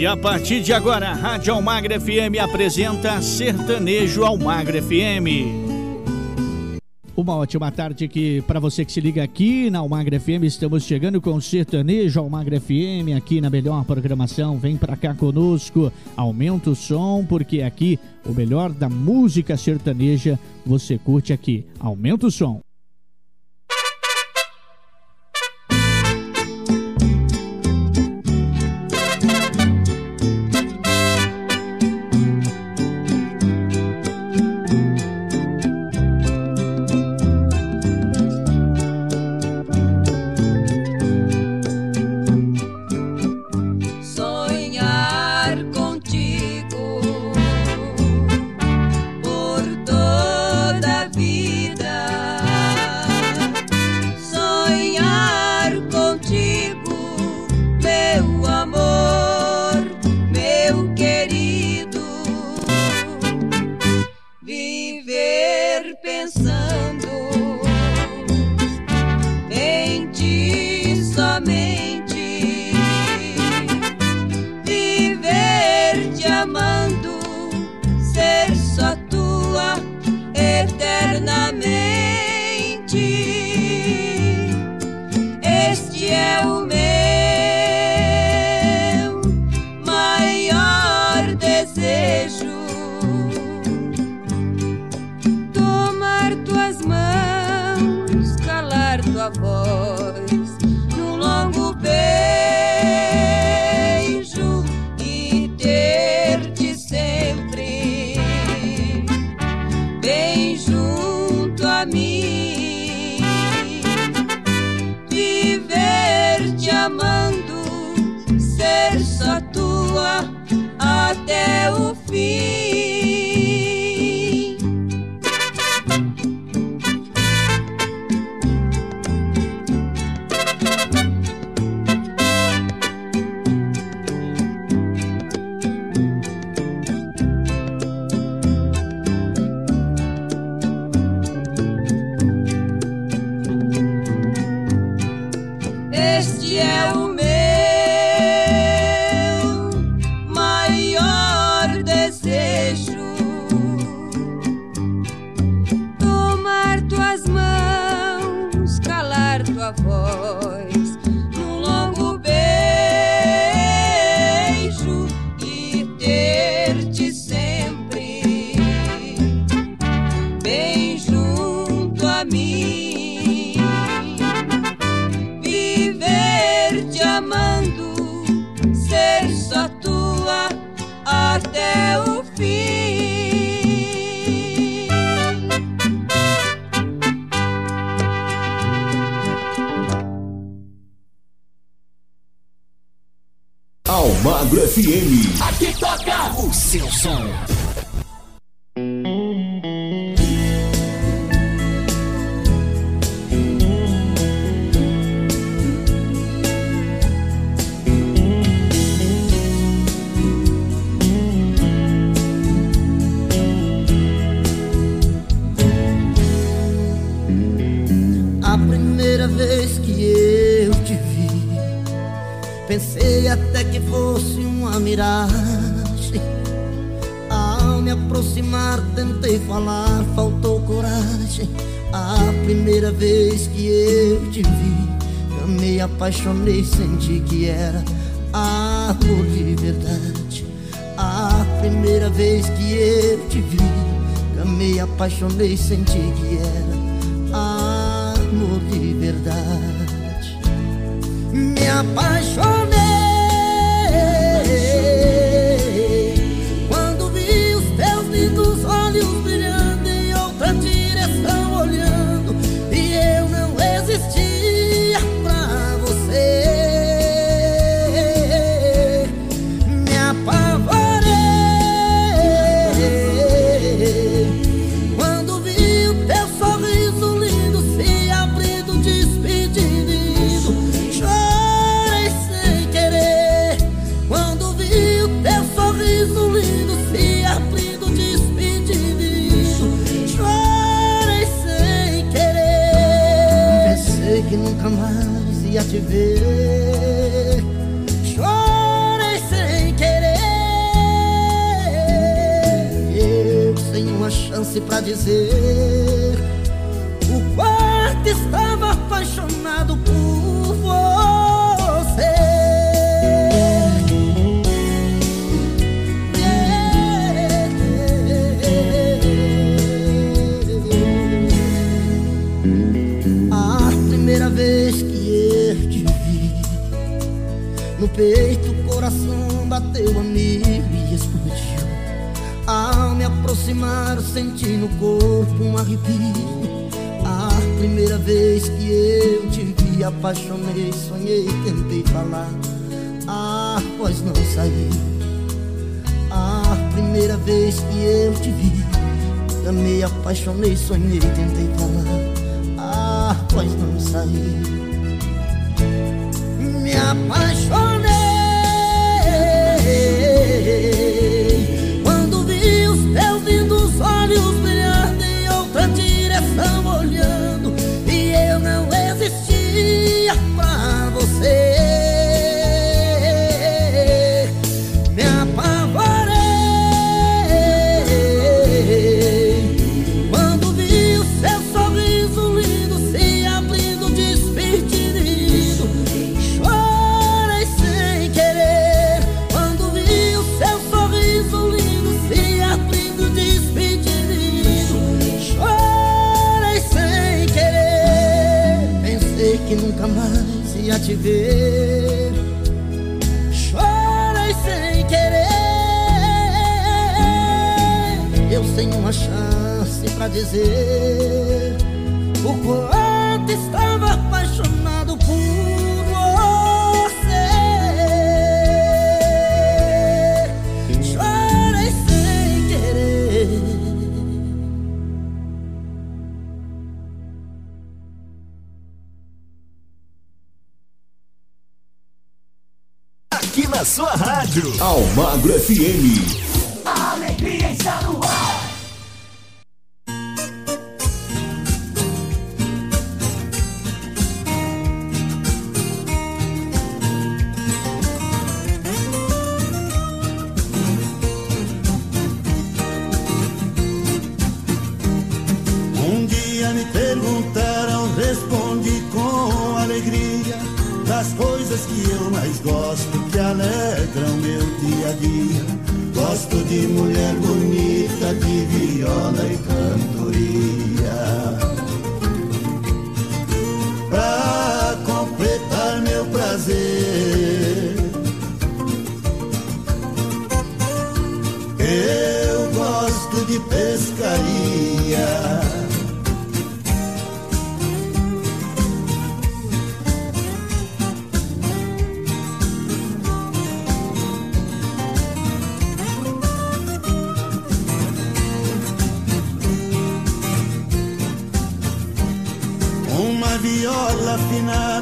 E a partir de agora, a Rádio Almagra FM apresenta Sertanejo Almagra FM. Uma ótima tarde aqui para você que se liga aqui na Almagra FM. Estamos chegando com Sertanejo Almagra FM aqui na melhor programação. Vem para cá conosco, aumenta o som, porque aqui o melhor da música sertaneja você curte aqui. Aumenta o som. até o fim. Apaixonei, senti que era amor de verdade. A primeira vez que eu te vi, amei, apaixonei, senti que era amor de verdade. Me apaixonei. ver. Chorei sem querer. Eu sem uma chance pra dizer o quanto está. Peito o coração bateu a mil e explodiu Ao me aproximar senti no corpo um arrepio. A primeira vez que eu te vi apaixonei, sonhei, tentei falar. A voz não saiu A primeira vez que eu te vi Amei, apaixonei, sonhei, tentei falar. A voz não saiu me apaixonei Quando mais ia te ver Chorei sem querer. Eu sem uma chance pra dizer O quanto estava sua rádio. Almagro FM. Viola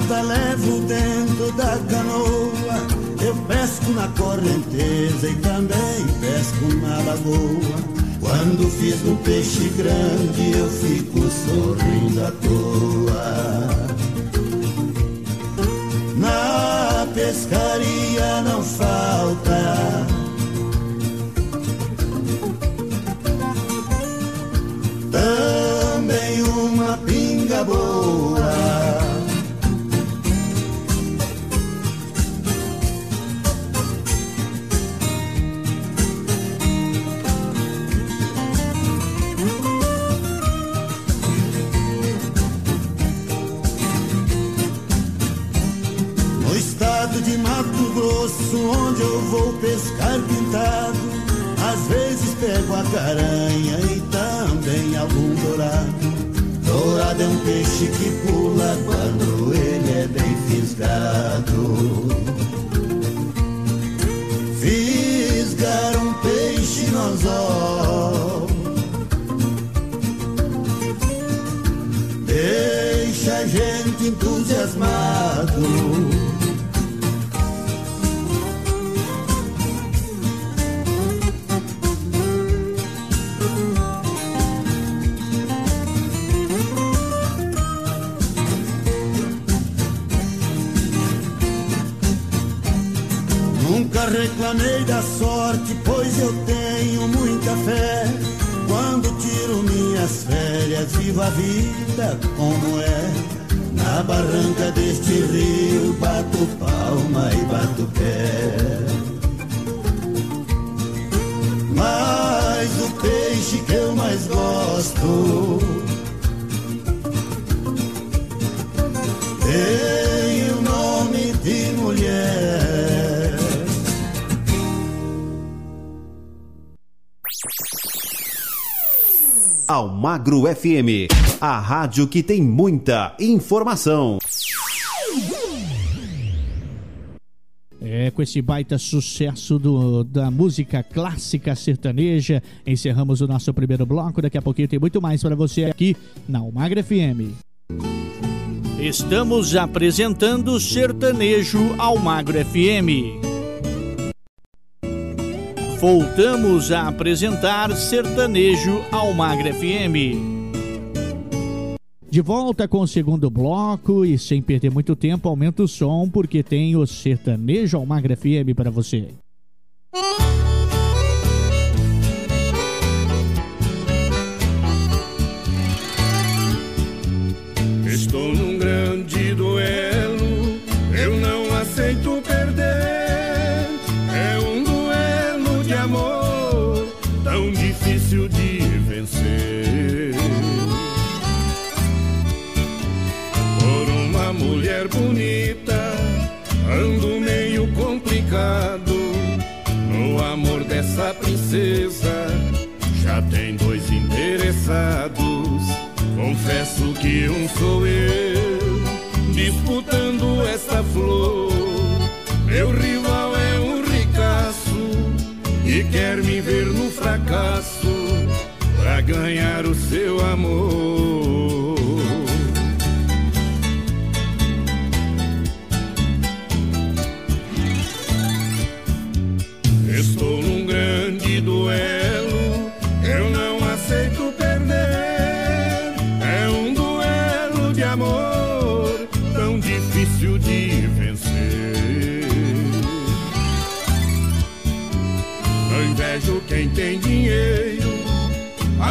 afinada levo dentro da canoa. Eu pesco na correnteza e também pesco na lagoa. Quando fiz um peixe grande, eu fico sorrindo à toa. Na pescaria não falta também uma pinga boa. Onde eu vou pescar pintado, às vezes pego a caranha e também algum dourado. Dourado é um peixe que pula quando ele é bem fisgado. Fisgar um peixe no anzol Deixa a gente entusiasmado reclamei da sorte, pois eu tenho muita fé. quando tiro minhas férias, vivo a vida como é. Na barranca deste rio, bato palma e bato pé. Mas o peixe que eu mais gosto Almagro FM, a rádio que tem muita informação. É, com esse baita sucesso do, da música clássica sertaneja, encerramos o nosso primeiro bloco. Daqui a pouquinho tem muito mais para você aqui na Almagra FM. Estamos apresentando Sertanejo Almagro FM. Voltamos a apresentar Sertanejo Almagro FM. De volta com o segundo bloco e sem perder muito tempo, aumenta o som porque tem o Sertanejo Almagro FM para você. Estou num grande duelo, No amor dessa princesa, já tem dois interessados. Confesso que um sou eu disputando essa flor. Meu rival é um ricaço e quer me ver no fracasso pra ganhar o seu amor.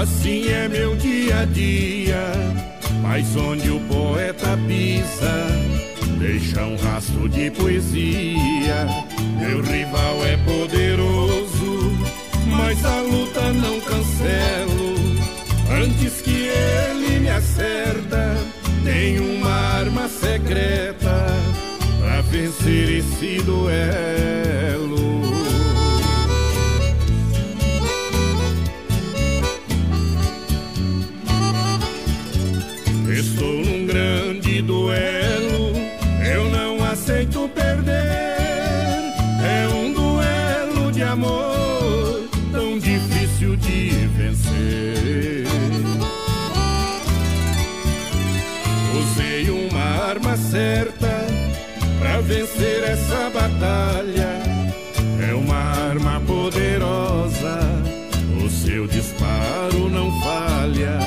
Assim é meu dia a dia. Mas onde o poeta pisa, deixa um rastro de poesia. Meu rival é poderoso, mas a luta não cancelo. Antes que ele me acerta, tem uma arma secreta pra vencer esse duelo. Usei uma arma certa pra vencer essa batalha. É uma arma poderosa, o seu disparo não falha.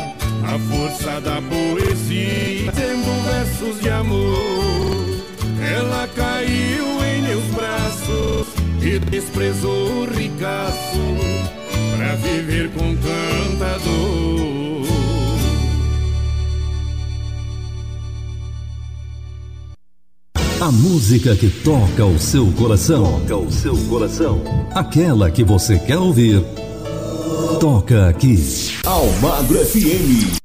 A força da poesia, tendo versos de amor. Ela caiu em meus braços e desprezou o ricaço pra viver com cantador. A música que toca o seu coração. Toca o seu coração. Aquela que você quer ouvir. Toca aqui. Almagro FM.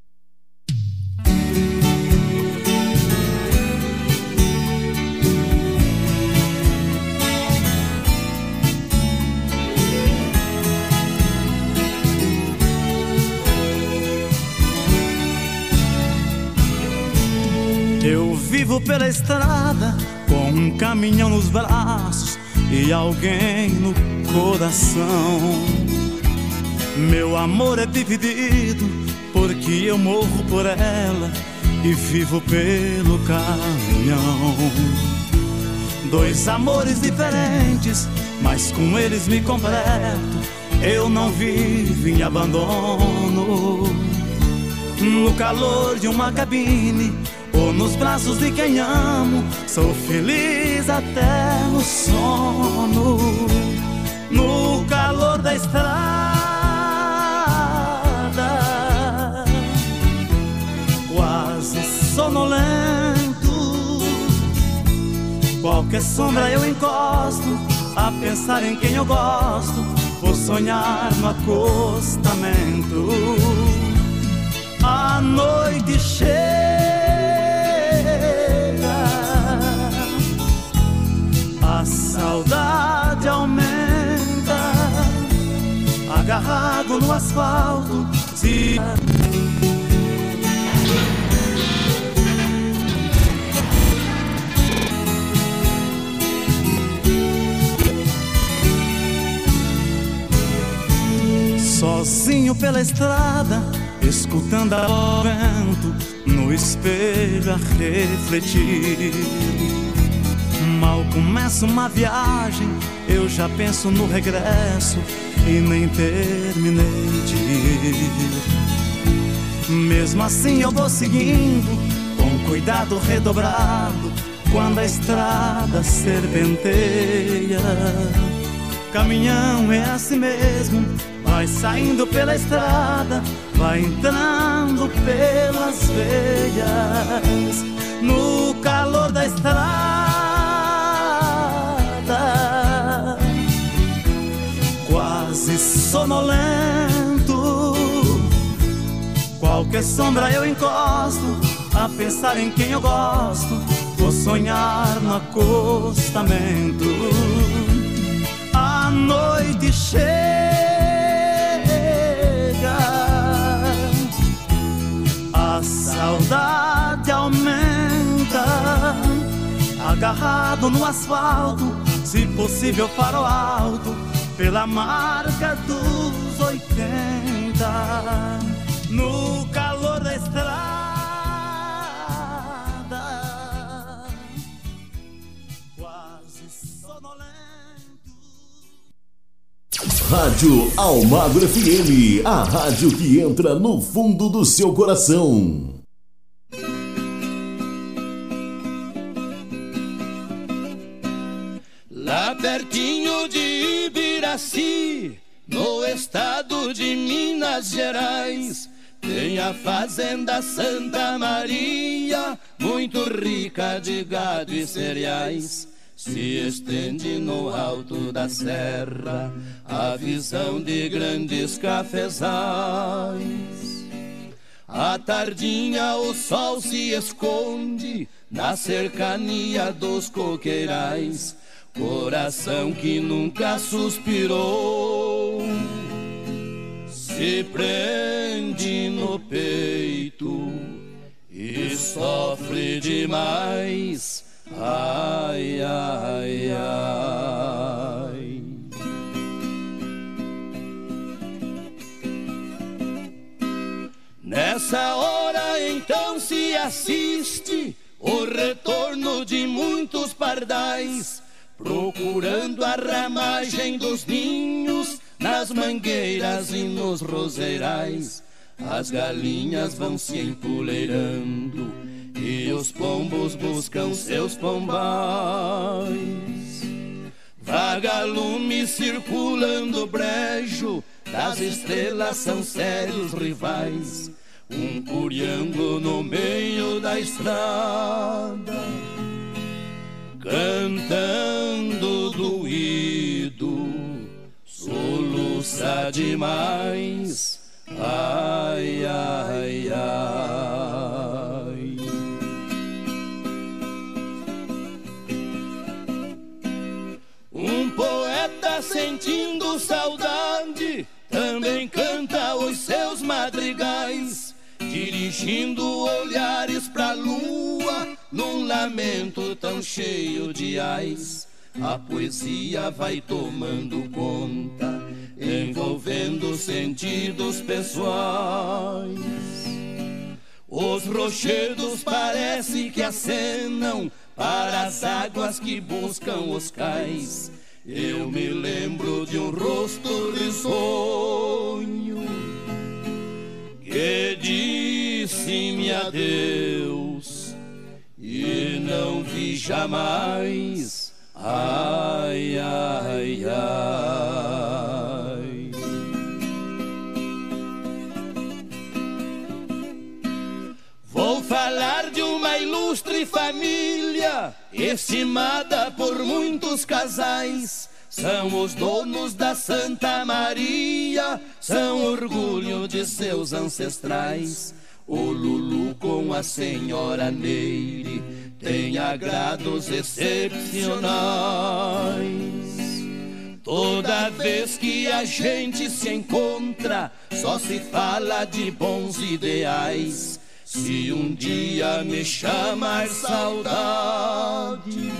Pela estrada com um caminhão nos braços e alguém no coração. Meu amor é dividido porque eu morro por ela e vivo pelo caminhão. Dois amores diferentes, mas com eles me completo. Eu não vivo em abandono. No calor de uma cabine nos braços de quem amo, sou feliz até no sono, no calor da estrada, quase sonolento. Qualquer sombra eu encosto, a pensar em quem eu gosto, vou sonhar no acostamento. A noite chega. Saudade aumenta, agarrado no asfalto. Se Sozinho pela estrada, escutando o vento, no espelho a refletir. Mal começa uma viagem, eu já penso no regresso e nem terminei de ir. Mesmo assim eu vou seguindo, com cuidado redobrado, quando a estrada serpenteia. Caminhão é assim mesmo Vai saindo pela estrada, vai entrando pelas veias, no calor da estrada. Sonolento, qualquer sombra eu encosto, a pensar em quem eu gosto, vou sonhar no acostamento. A noite chega saudade aumenta. Agarrado no asfalto, se possível para o alto, pela marca dos oitenta. No calor da estrada. Quase sonolento. Rádio Almagro FM, a rádio que entra no fundo do seu coração. Lá pertinho de Ibiraci, no estado de Minas Gerais, tem a fazenda Santa Maria, muito rica de gado e cereais. Se estende no alto da serra a visão de grandes cafezais. À tardinha o sol se esconde na cercania dos coqueirais Coração que nunca suspirou se prende no peito e sofre demais. Ai, ai, ai. Nessa hora então se assiste o retorno de muitos pardais procurando a ramagem dos ninhos nas mangueiras e nos roseirais. As galinhas vão se empoleirando e os pombos buscam seus pombais. Vagalume circulando brejo, das estrelas são sérios rivais. Um curiango no meio da estrada cantando doído, soluça demais. Ai, ai, ai. Um poeta sentindo saudade também canta os seus madrigais dirigindo olhares pra lua, num lamento tão cheio de ais. A poesia vai tomando conta, envolvendo sentidos pessoais. Os rochedos parece que acenam para as águas que buscam os cais. Eu me lembro de um rosto risonho que disse-me adeus e não vi jamais. Ai, ai, ai. Vou falar de uma ilustre família estimada por muitos casais. São os donos da Santa Maria, são orgulho de seus ancestrais. O Lulu com a senhora Neire tem agrados excepcionais. Toda vez que a gente se encontra, só se fala de bons ideais. Se um dia me chamar saudade,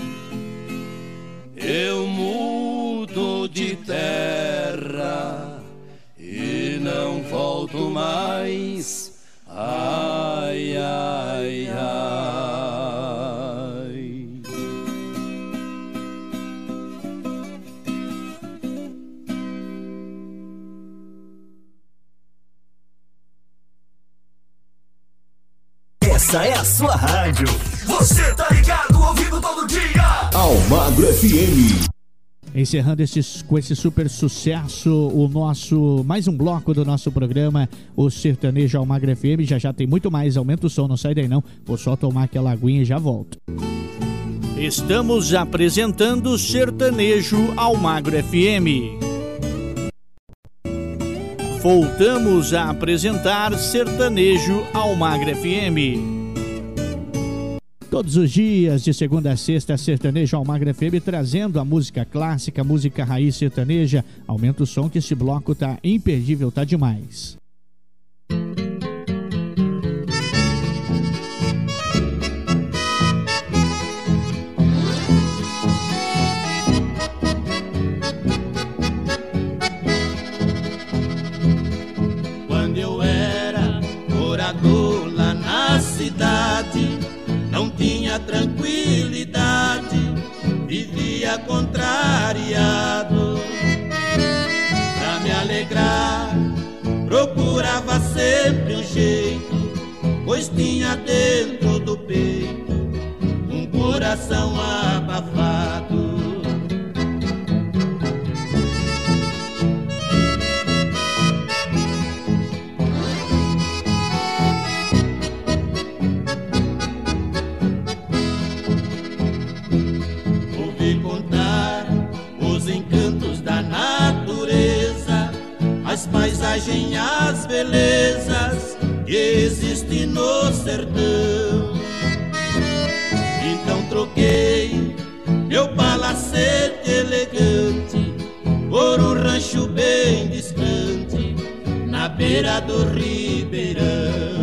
eu mudo de terra e não volto mais. Ai, ai, ai. Essa é a sua rádio. Você tá ligado, ouvindo todo dia. Almagro FM. Encerrando esses, com esse super sucesso, o nosso mais um bloco do nosso programa, o Sertanejo Almagro FM. Já já tem muito mais, aumenta o som, não sai daí não. Vou só tomar aquela aguinha e já volto. Estamos apresentando Sertanejo Almagro FM. Voltamos a apresentar Sertanejo Almagro FM. Todos os dias, de segunda a sexta, Sertanejo Almagra FM trazendo a música clássica, música raiz sertaneja. Aumenta o som que esse bloco tá imperdível, tá demais. Procurava sempre um jeito, pois tinha dentro do peito um coração abafado. As paisagens, as belezas que existem no sertão. Então troquei meu palacete elegante por um rancho bem distante, na beira do ribeirão.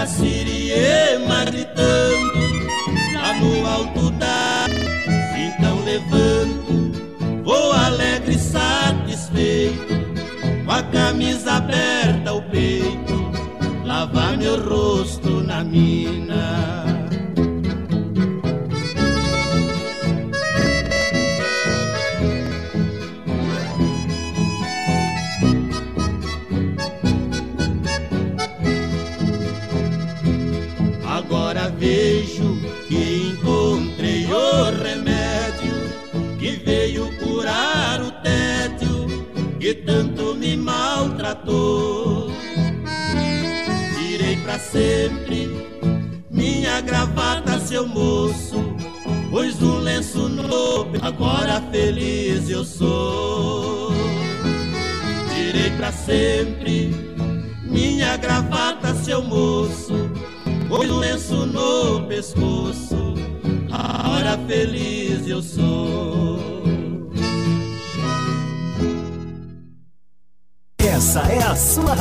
A siriema gritando lá no alto da. Então levanto, vou alegre e satisfeito, com a camisa aberta ao peito, lavar meu rosto na mina. Me maltratou. Tirei pra sempre minha gravata, seu moço, pus um lenço novo, agora feliz eu sou. Tirei pra sempre minha gravata, seu moço, pus um lenço no pescoço, agora feliz eu sou. Essa é a sua.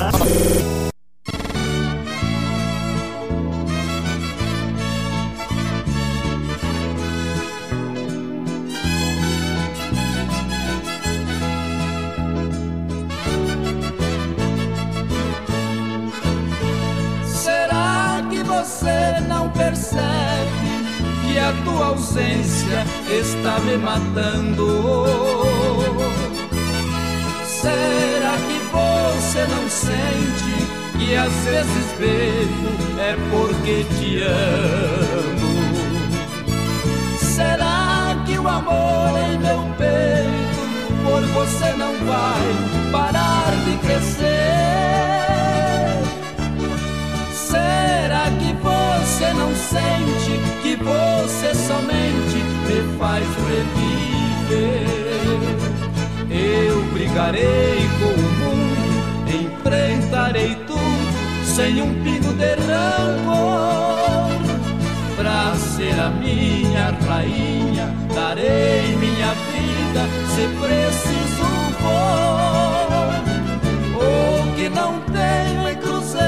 Será que você não percebe que a tua ausência está me matando? Será que você não sente que às vezes bebo é porque te amo. Será que o amor em meu peito por você não vai parar de crescer? Será que você não sente que você somente me faz reviver? Eu brigarei enfrentarei tudo sem um pingo de rancor. Pra ser a minha rainha, darei minha vida se preciso for. O que não tenho é cruzeiro,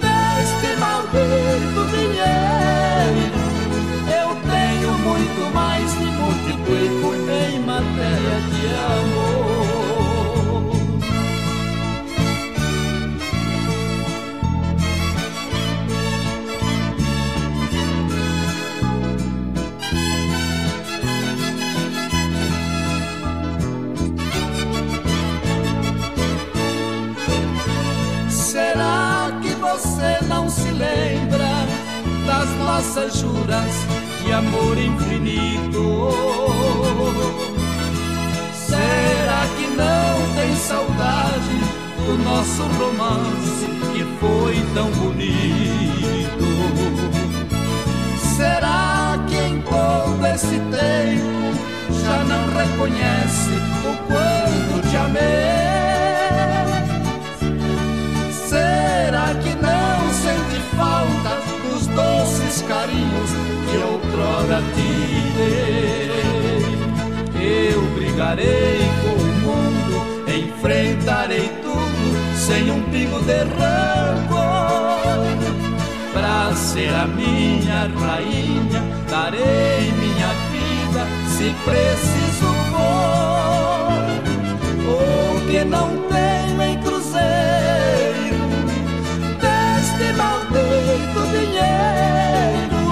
deste maldito dinheiro. Eu tenho muito mais e multiplico em matéria de amor. Lembra das nossas juras de amor infinito? Será que não tem saudade do nosso romance que foi tão bonito? Será que em todo esse tempo já não reconhece o quanto te amei? Será que doces carinhos que outrora te dei? Eu brigarei com o mundo, enfrentarei tudo sem um pingo de rancor. Pra ser a minha rainha, darei minha vida se preciso for. O que não tenho dinheiro.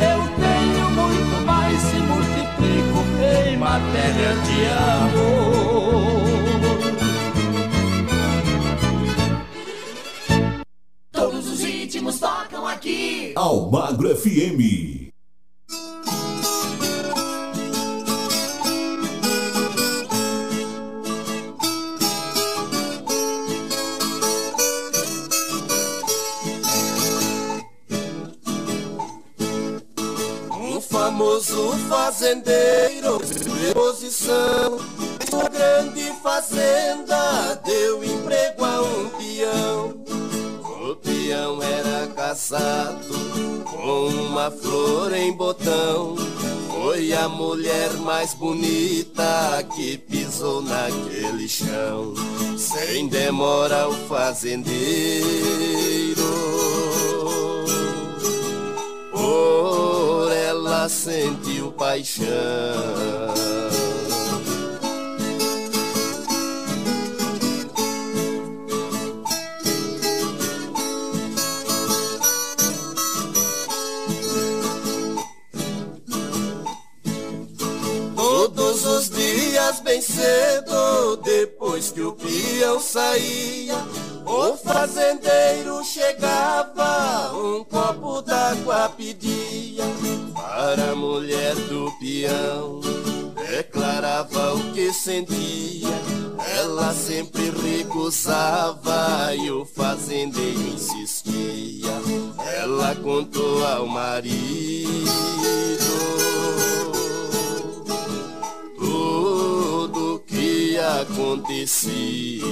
Eu tenho muito mais e multiplico em matéria de amor. Todos os ritmos tocam aqui. Almagro FM. Fazendeiro de posição Uma grande fazenda deu emprego a um peão. O peão era casado com uma flor em botão. Foi a mulher mais bonita que pisou naquele chão. Sem demora o fazendeiro. Por sentiu paixão. Todos os dias bem cedo, depois que o peão saía, o fazendeiro chegava, um copo d'água pedia para a mulher do peão. Declarava o que sentia, ela sempre recusava e o fazendeiro insistia. Ela contou ao marido tudo acontecia.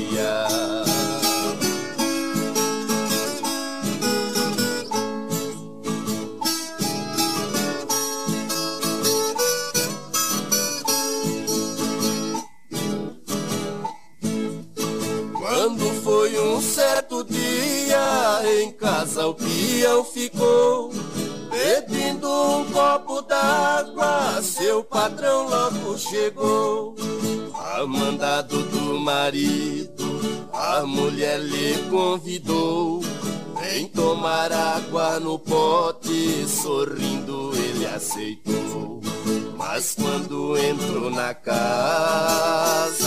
Quando foi um certo dia, em casa o peão ficou Pedindo um copo d'água, seu patrão logo chegou. A mandado do marido, a mulher lhe convidou. Vem tomar água no pote, sorrindo ele aceitou. Mas quando entrou na casa,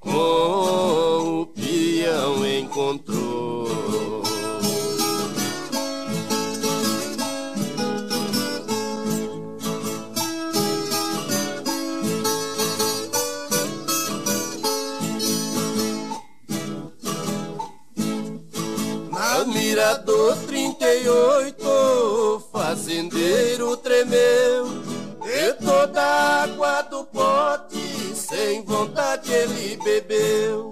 com o peão encontrou. 38, fazendeiro tremeu E toda a água do pote sem vontade ele bebeu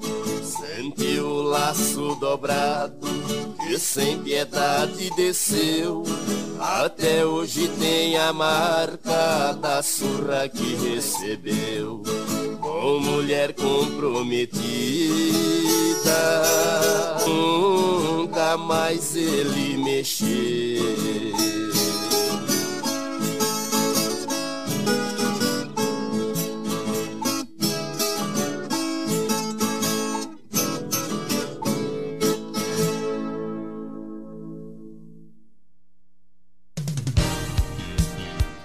Sentiu o laço dobrado e sem piedade desceu. Até hoje tem a marca da surra que recebeu. Com mulher comprometida Nunca mais ele mexeu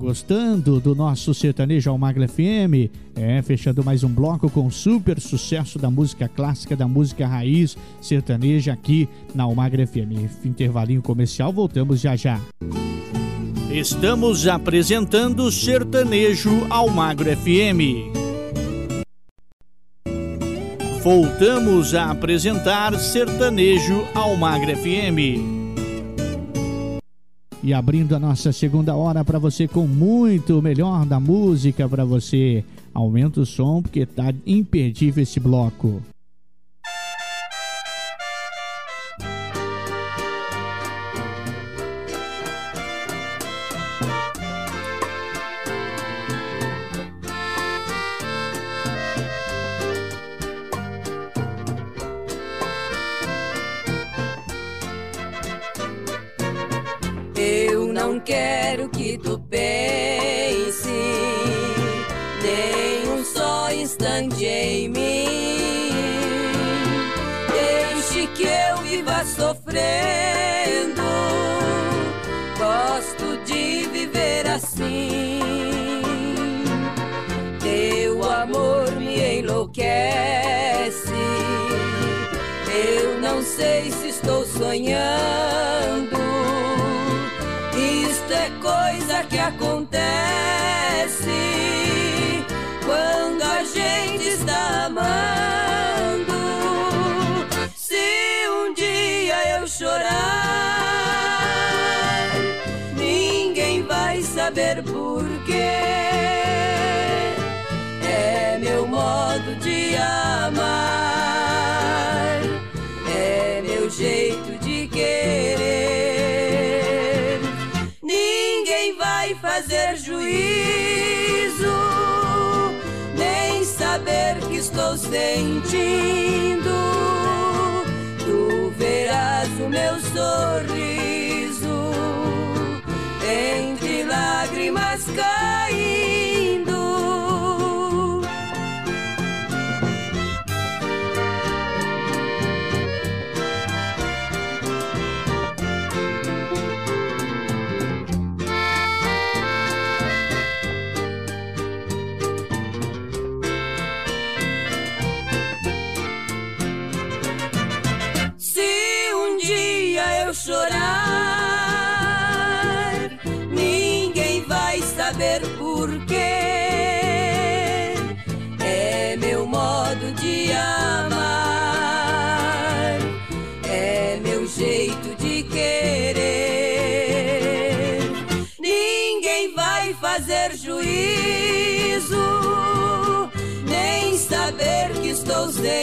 Gostando do nosso sertanejo Almagro FM? É, fechando mais um bloco com super sucesso da música clássica, da música raiz sertaneja aqui na Almagro FM. Intervalinho comercial, voltamos já já. Estamos apresentando Sertanejo Almagro FM. Voltamos a apresentar Sertanejo Almagro FM e abrindo a nossa segunda hora para você com muito melhor da música para você. Aumenta o som porque tá imperdível esse bloco. Sei se estou sonhando coisa que acontece quando a gente está amando. Se um dia eu chorar, ninguém vai saber porquê. É meu modo de amar, juízo, nem saber que estou sentindo. Tu verás o meu sorriso entre lágrimas caindo.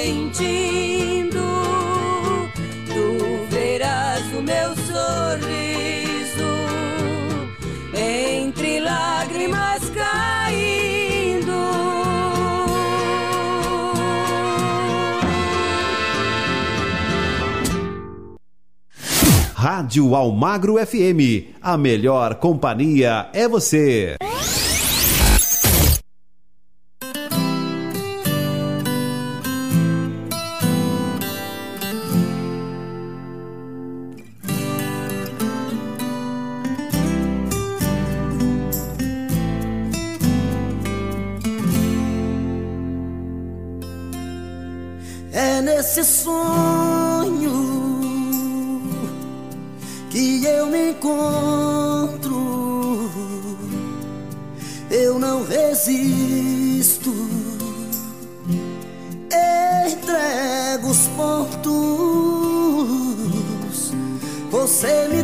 Sentindo. Tu verás o meu sorriso entre lágrimas caindo. Rádio Almagro FM, a melhor companhia é você. É nesse sonho que eu me encontro. Eu não resisto. Entrego os pontos. Você me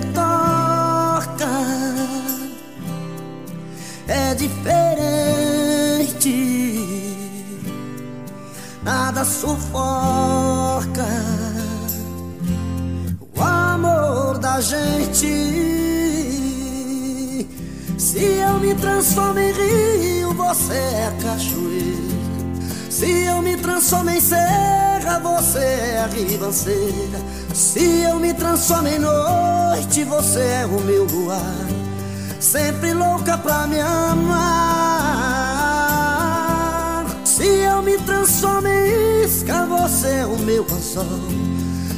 sufoca o amor da gente. Se eu me transformo em rio, você é cachoeira. Se eu me transformo em serra, você é ribanceira. Se eu me transformo em noite, você é o meu luar. Sempre louca pra me amar. Se eu me transformo em isca, você é o meu anzol.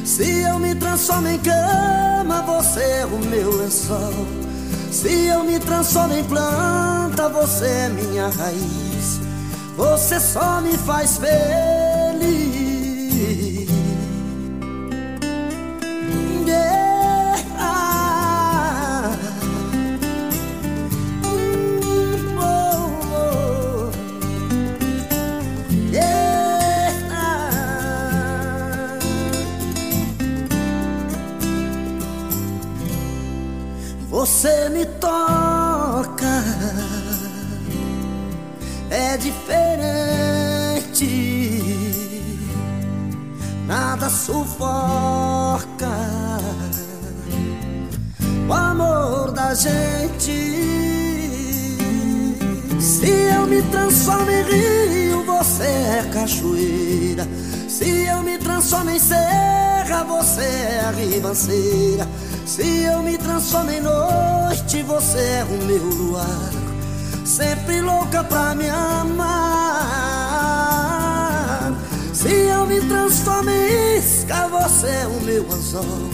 Se eu me transformo em cama, você é o meu lençol. Se eu me transformo em planta, você é minha raiz. Você só me faz feliz. Você me toca é diferente, nada sufoca o amor da gente. Se eu me transformo em rio, você é cachoeira. Se eu me transformo em serra, você é ribanceira. Se eu me transformo em noite, você é o meu luar. Sempre louca pra me amar. Se eu me transformo em isca, você é o meu anzol.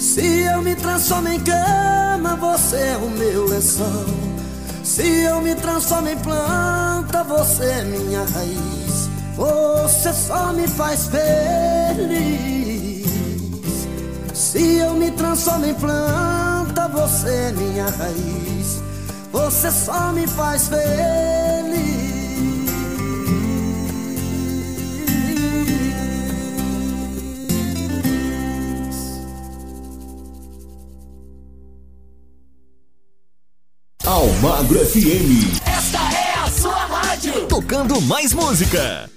Se eu me transformo em cama, você é o meu lençol. Se eu me transformo em planta, você é minha raiz. Você só me faz feliz. Se eu me transformo em planta, você é minha raiz. Você só me faz feliz. Almagro FM. Esta é a sua rádio. Tocando mais música.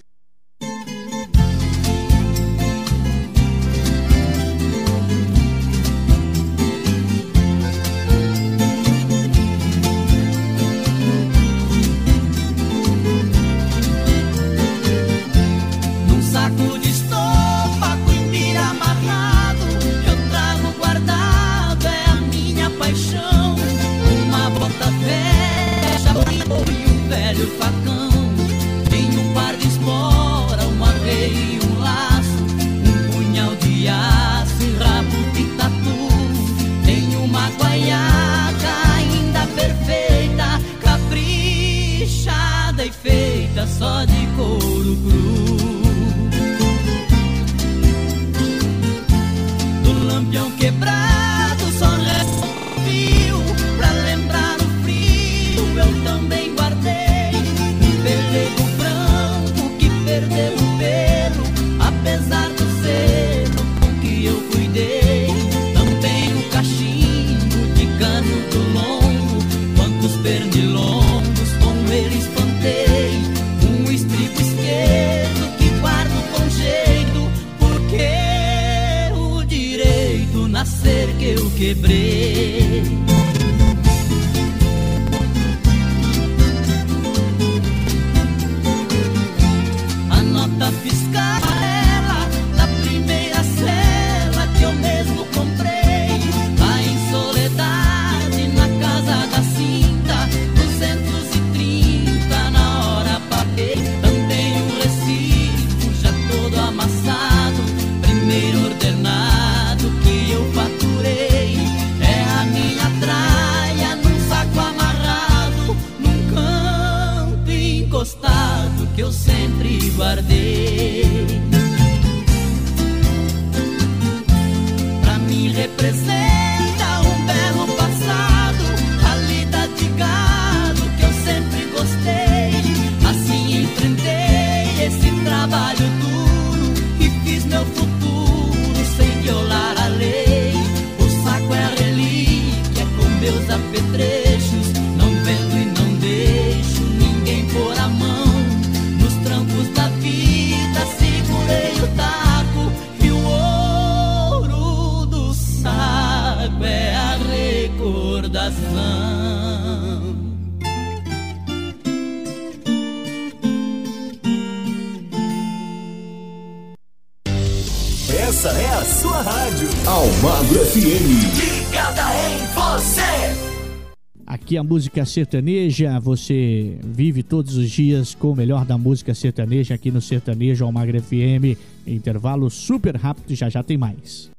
Aqui a música sertaneja, você vive todos os dias com o melhor da música sertaneja aqui no Sertanejo Almagro FM. Intervalo super rápido, já já tem mais.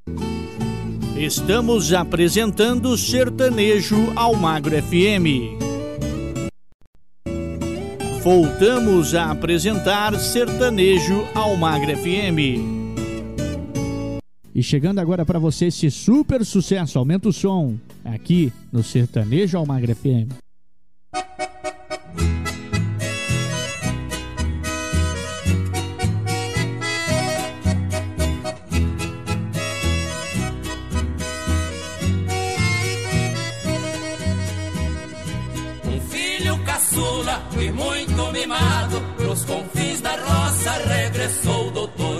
Estamos apresentando Sertanejo Almagro FM. Voltamos a apresentar Sertanejo Almagro FM. E chegando agora para você esse super sucesso, aumenta o som, aqui no Sertanejo Almagre FM. Um filho caçula e muito mimado, pros confins da roça regressou o doutor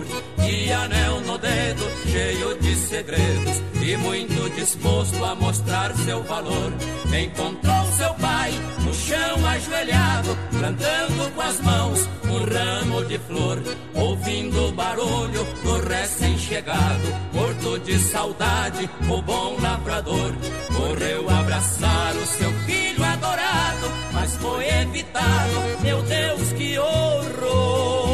anel no dedo, cheio de segredos e muito disposto a mostrar seu valor. Encontrou seu pai no chão ajoelhado, plantando com as mãos um ramo de flor, ouvindo o barulho do recém-chegado, morto de saudade, o bom lavrador. Correu abraçar o seu filho adorado, mas foi evitado. Meu Deus, que horror!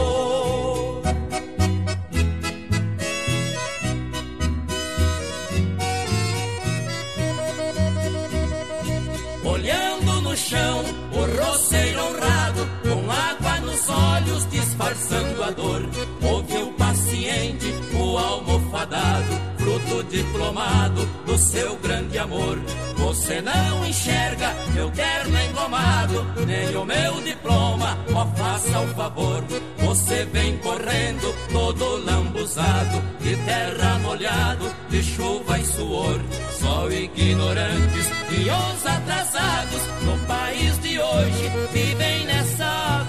Disfarçando a dor. Ouviu paciente o almofadado, fruto diplomado do seu grande amor. Você não enxerga meu terno engomado, nem o meu diploma, ó faça o favor. Você vem correndo, todo lambuzado, de terra molhado, de chuva e suor. Só ignorantes e os atrasados no país de hoje vivem nessa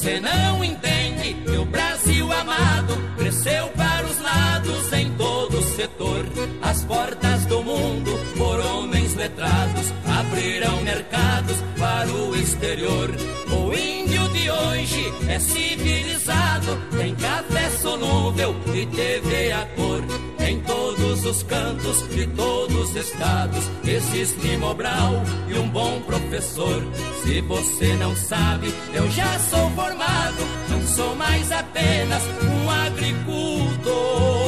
Você não entende que o Brasil amado cresceu para os lados em todo setor. As portas do mundo por homens letrados abrirão mercados para o exterior. O índio de hoje é civilizado, tem café solúvel e TV a cor. Em todos os cantos de todos os estados existe Mobral e um bom professor. Se você não sabe, eu já sou formado, não sou mais apenas um agricultor.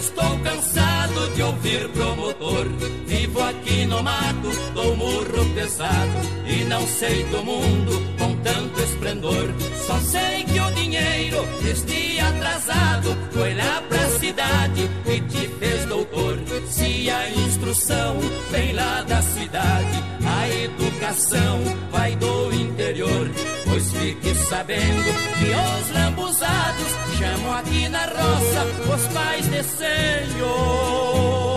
Estou ouvir promotor. Vivo aqui no mato, dou murro pesado. E não sei do mundo com tanto esplendor. Só sei que o dinheiro, este atrasado, foi lá pra cidade e te fez doutor. Se a instrução vem lá da cidade, a educação vai do interior. Pois fique sabendo que os lambuzados chamam aqui na roça os pais de Senhor.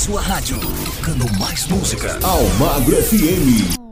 Sua rádio, tocando mais música. Almagro FM.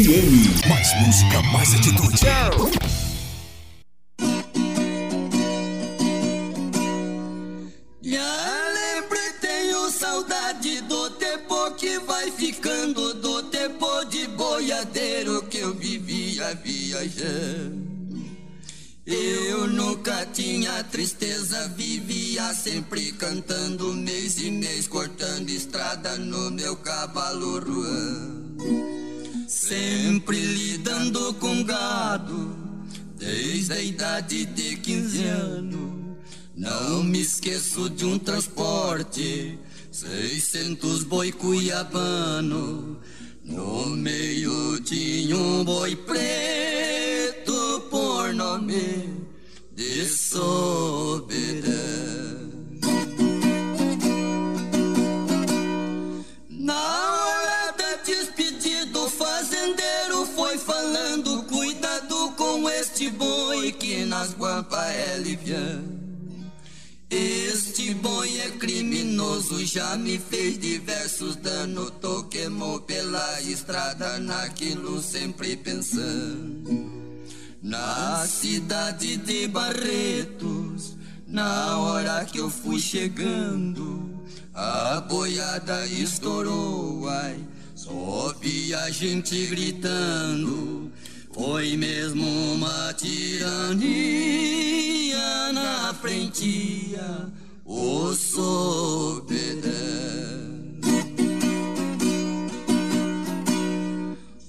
FM. Mais música, mais atitude. Já lembrei, tenho saudade do tempo que vai ficando, do tempo de boiadeiro que eu vivia viajando. Eu nunca tinha tristeza, vivia sempre cantando, mês e mês cortando estrada no meu cavalo ruando. Sempre lidando com gado, desde a idade de 15 anos. Não me esqueço de um transporte, 600 boi cuiabano. No meio tinha um boi preto por nome de este boi que nas guampas é liviano. Este boi é criminoso, já me fez diversos danos. Tô queimou pela estrada, naquilo sempre pensando. Na cidade de Barretos, na hora que eu fui chegando, a boiada estourou, ai, vi a gente gritando. Foi mesmo uma tirania na frente, o soberano.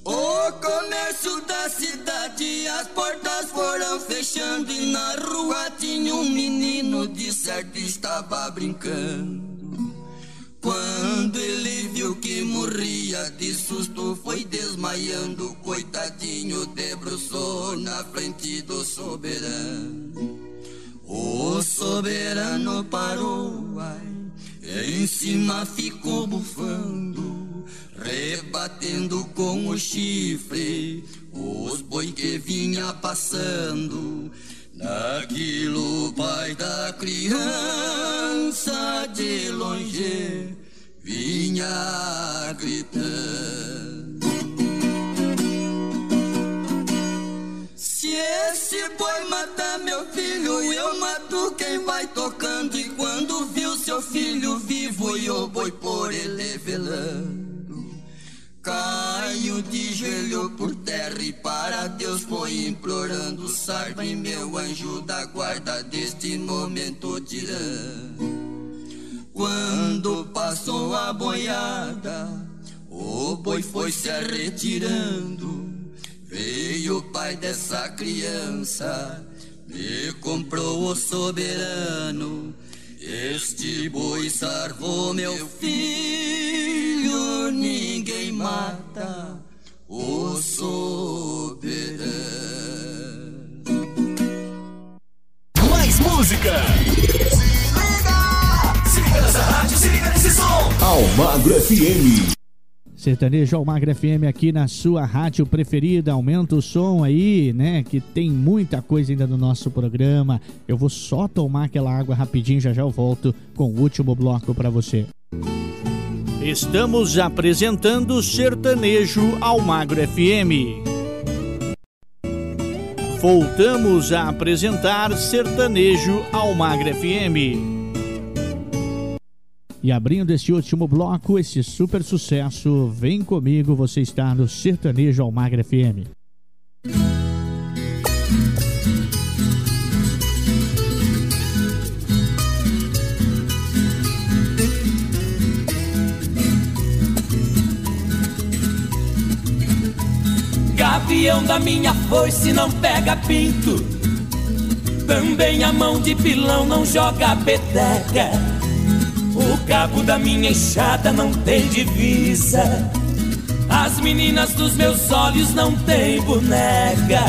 O comércio da cidade, as portas foram fechando e na rua tinha um menino de certo estava brincando. Quando ele viu que morria de susto, foi desmaiando, coitadinho, debruçou na frente do soberano. O soberano parou, ai, em cima ficou bufando. rebatendo com o chifre os boi que vinha passando. Naquilo pai da criança de longe vinha gritando. Se esse boi matar meu filho, eu mato quem vai tocando. E quando viu seu filho vivo, e o boi por ele velando. Caio de joelho por terra e para Deus foi implorando. Salve meu anjo da guarda deste momento tirando. Quando passou a boiada, o boi foi se retirando. Veio o pai dessa criança, me comprou o soberano. Este boi salvou meu filho, ninguém mata o soberano. Mais música! Liga! Nessa rádio, se liga nesse som! Almagro FM. Sertanejo Almagra FM aqui na sua rádio preferida. Aumenta o som aí, né? Que tem muita coisa ainda no nosso programa. Eu vou só tomar aquela água rapidinho, já já eu volto com o último bloco para você. Estamos apresentando Sertanejo Almagro FM. Voltamos a apresentar Sertanejo Almagro FM. E abrindo este último bloco, esse super sucesso, vem comigo, você está no Sertanejo Almagra FM. Gavião da minha foice não pega pinto. Também a mão de pilão não joga peteca. Cabo da minha enxada não tem divisa. As meninas dos meus olhos não têm boneca.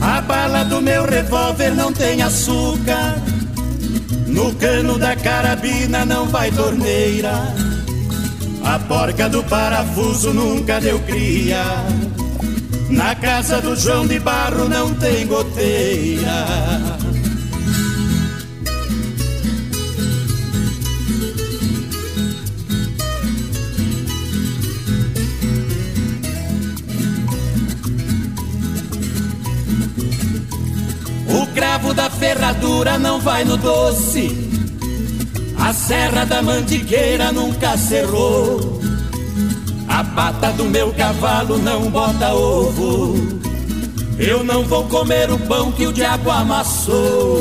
A bala do meu revólver não tem açúcar. No cano da carabina não vai torneira. A porca do parafuso nunca deu cria. Na casa do João de Barro não tem goteira. Ferradura não vai no doce. A serra da mandigueira nunca cerrou. A pata do meu cavalo não bota ovo. Eu não vou comer o pão que o diabo amassou.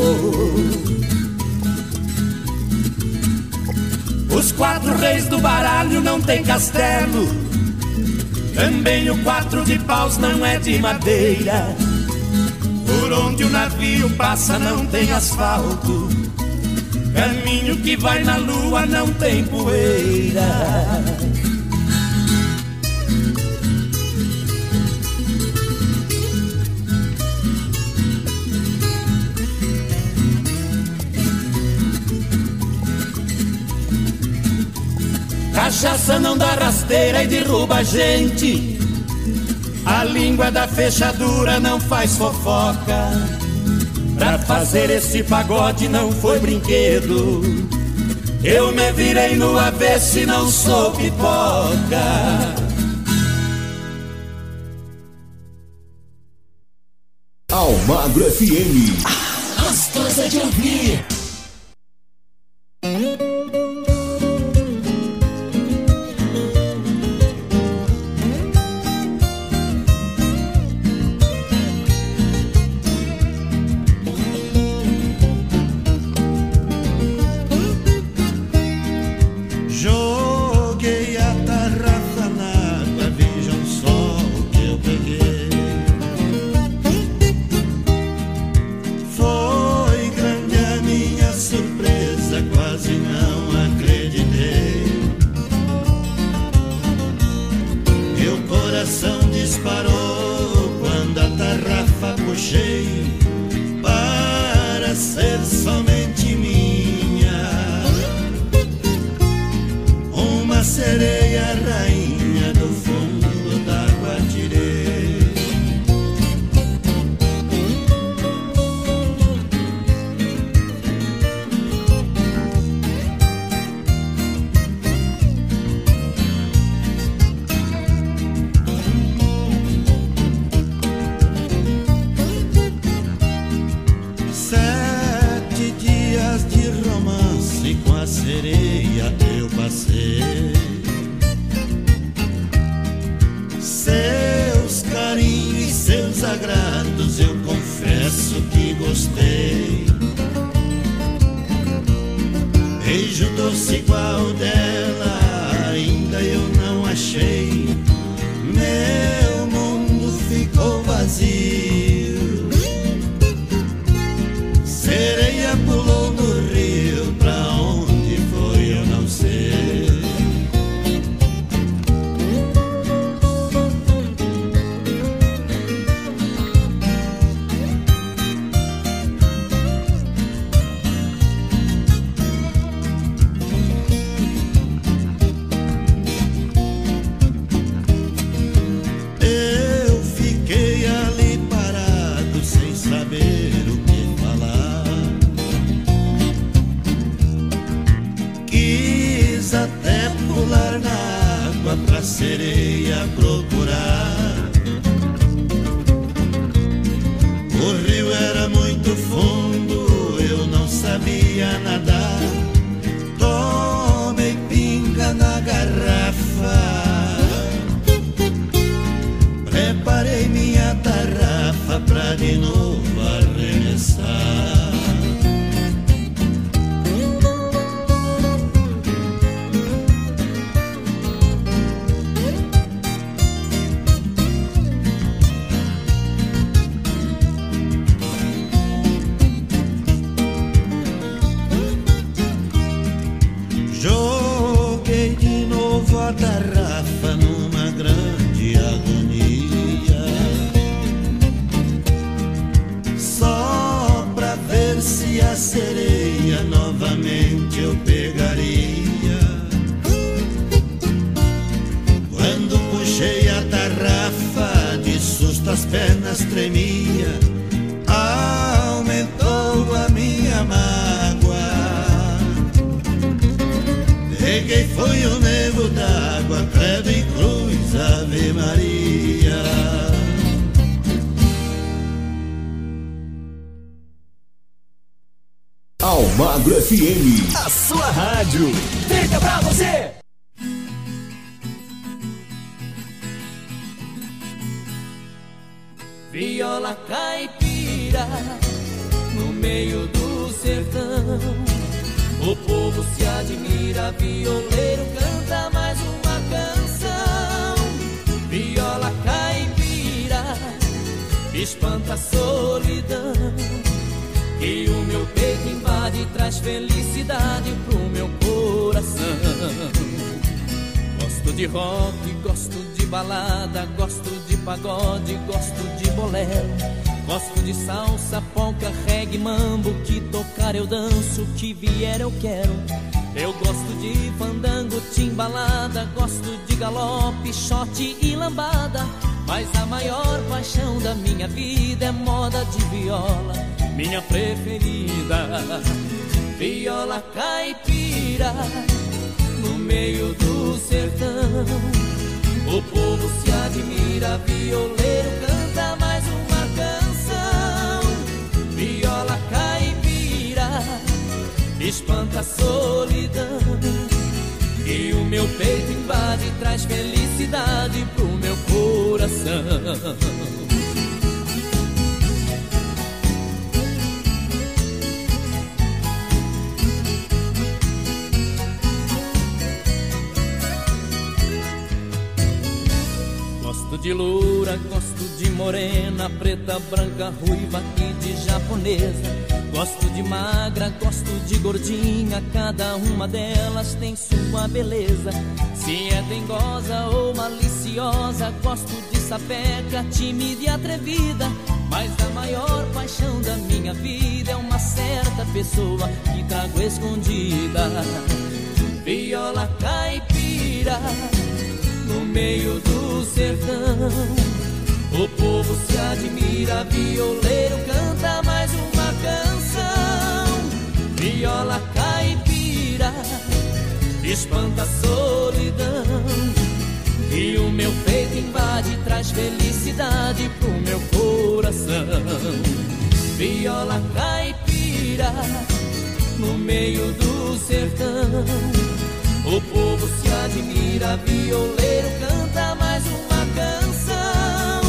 Os quatro reis do baralho não tem castelo. Também o quatro de paus não é de madeira. Onde o navio passa não tem asfalto. Caminho que vai na lua não tem poeira. Cachaça não dá rasteira e derruba a gente. A língua da fechadura não faz fofoca. Pra fazer esse pagode não foi brinquedo. Eu me virei no avesso e não sou pipoca. Almagro FM. Gostosa de ouvir. Almagro FM, a sua rádio. Fica pra você! Viola caipira no meio do sertão. O povo se admira, violeiro canta mais uma canção. Viola caipira espanta a solidão. Que o meu peito invade e traz felicidade pro meu coração. Gosto de rock, gosto de balada, gosto de pagode, gosto de bolero. Gosto de salsa, polca, reggae, mambo, que tocar eu danço, que vier eu quero. Eu gosto de fandango, timbalada, gosto de galope, shot e lambada. Mas a maior paixão da minha vida é moda de viola preferida, viola caipira, no meio do sertão. O povo se admira, violeiro canta mais uma canção. Viola caipira, espanta a solidão. E o meu peito invade, traz felicidade pro meu coração. Gosto de loura, gosto de morena, preta, branca, ruiva e de japonesa. Gosto de magra, gosto de gordinha, cada uma delas tem sua beleza. Se é dengosa ou maliciosa, gosto de sapeca, tímida e atrevida. Mas a maior paixão da minha vida é uma certa pessoa que trago escondida. Viola caipira meio do sertão. O povo se admira, violeiro canta mais uma canção. Viola caipira, espanta a solidão. E o meu peito invade, traz felicidade pro meu coração. Viola caipira, no meio do sertão. O povo se admira, violeiro canta mais uma canção.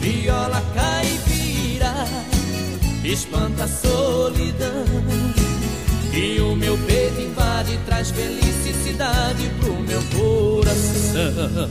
Viola caipira, espanta a solidão. E o meu peito invade, traz felicidade pro meu coração.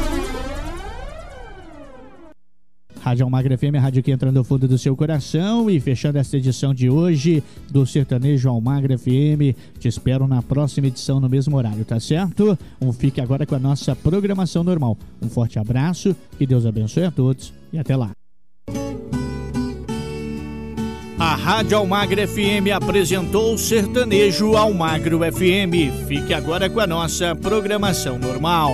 Rádio Almagra FM, a rádio que entra no fundo do seu coração. E fechando esta edição de hoje do Sertanejo Almagra FM. Te espero na próxima edição no mesmo horário, tá certo? Um fique agora com a nossa programação normal. Um forte abraço, que Deus abençoe a todos e até lá. A Rádio Almagra FM apresentou Sertanejo Almagro FM. Fique agora com a nossa programação normal.